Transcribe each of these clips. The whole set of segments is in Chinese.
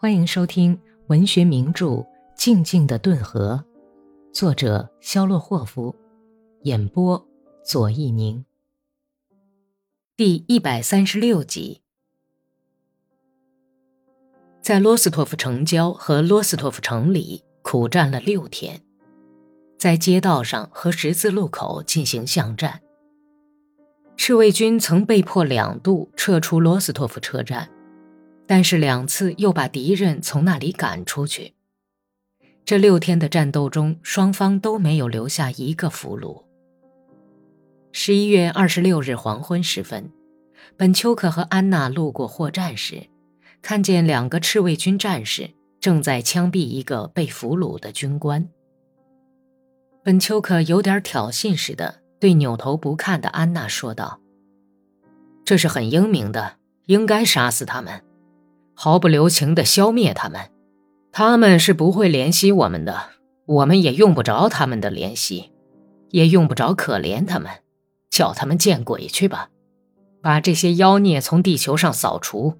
欢迎收听文学名著《静静的顿河》，作者肖洛霍夫，演播左一宁。第一百三十六集，在罗斯托夫城郊和罗斯托夫城里苦战了六天，在街道上和十字路口进行巷战。赤卫军曾被迫两度撤出罗斯托夫车站。但是两次又把敌人从那里赶出去。这六天的战斗中，双方都没有留下一个俘虏。十一月二十六日黄昏时分，本丘克和安娜路过货站时，看见两个赤卫军战士正在枪毙一个被俘虏的军官。本丘克有点挑衅似的对扭头不看的安娜说道：“这是很英明的，应该杀死他们。”毫不留情地消灭他们，他们是不会怜惜我们的，我们也用不着他们的怜惜，也用不着可怜他们，叫他们见鬼去吧，把这些妖孽从地球上扫除。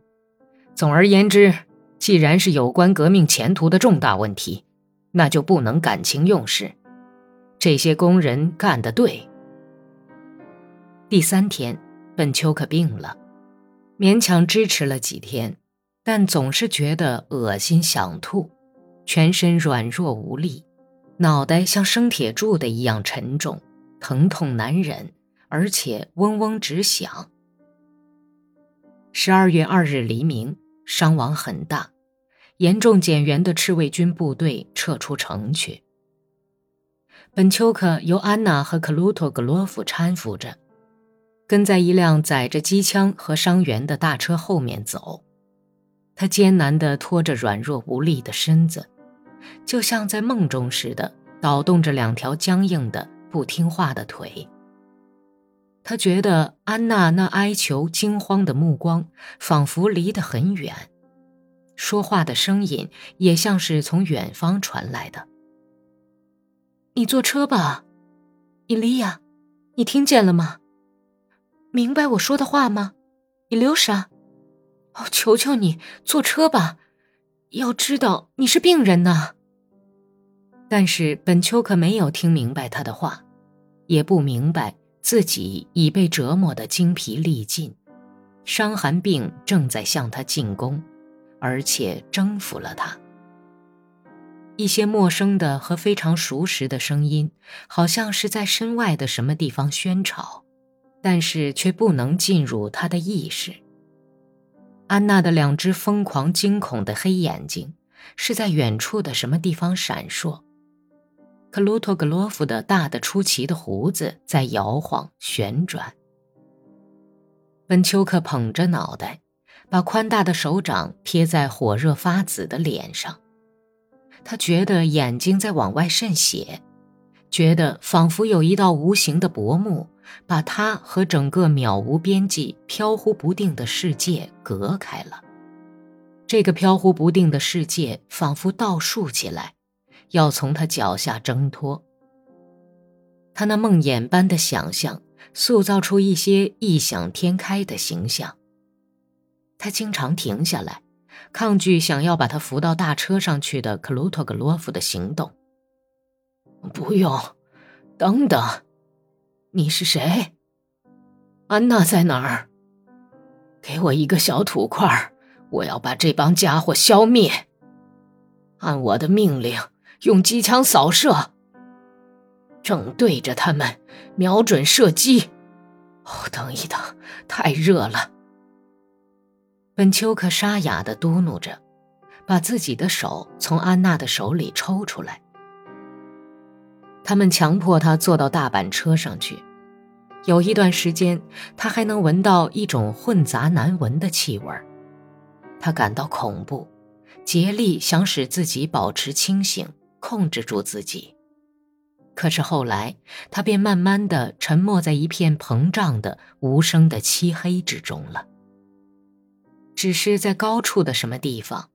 总而言之，既然是有关革命前途的重大问题，那就不能感情用事。这些工人干得对。第三天，本丘克病了，勉强支持了几天。但总是觉得恶心，想吐，全身软弱无力，脑袋像生铁铸的一样沉重，疼痛难忍，而且嗡嗡直响。十二月二日黎明，伤亡很大，严重减员的赤卫军部队撤出城去。本丘克由安娜和克鲁托格洛夫搀扶着，跟在一辆载着机枪和伤员的大车后面走。他艰难地拖着软弱无力的身子，就像在梦中似的倒动着两条僵硬的、不听话的腿。他觉得安娜那哀求、惊慌的目光仿佛离得很远，说话的声音也像是从远方传来的。你坐车吧，伊利亚，你听见了吗？明白我说的话吗，伊留莎？哦，求求你坐车吧！要知道你是病人呐。但是本丘克没有听明白他的话，也不明白自己已被折磨得精疲力尽，伤寒病正在向他进攻，而且征服了他。一些陌生的和非常熟识的声音，好像是在身外的什么地方喧吵，但是却不能进入他的意识。安娜的两只疯狂惊恐的黑眼睛，是在远处的什么地方闪烁。克鲁托格洛夫的大的出奇的胡子在摇晃旋转。本丘克捧着脑袋，把宽大的手掌贴在火热发紫的脸上，他觉得眼睛在往外渗血，觉得仿佛有一道无形的薄幕。把他和整个渺无边际、飘忽不定的世界隔开了。这个飘忽不定的世界仿佛倒竖起来，要从他脚下挣脱。他那梦魇般的想象塑造出一些异想天开的形象。他经常停下来，抗拒想要把他扶到大车上去的克鲁托格洛夫的行动。不用，等等。你是谁？安娜在哪儿？给我一个小土块，我要把这帮家伙消灭。按我的命令，用机枪扫射，正对着他们，瞄准射击。哦，等一等，太热了。本丘克沙哑的嘟囔着，把自己的手从安娜的手里抽出来。他们强迫他坐到大板车上去。有一段时间，他还能闻到一种混杂难闻的气味他感到恐怖，竭力想使自己保持清醒，控制住自己。可是后来，他便慢慢的沉没在一片膨胀的、无声的漆黑之中了。只是在高处的什么地方，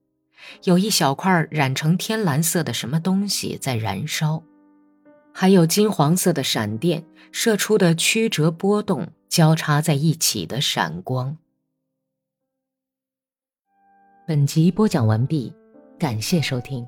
有一小块染成天蓝色的什么东西在燃烧。还有金黄色的闪电射出的曲折波动交叉在一起的闪光。本集播讲完毕，感谢收听。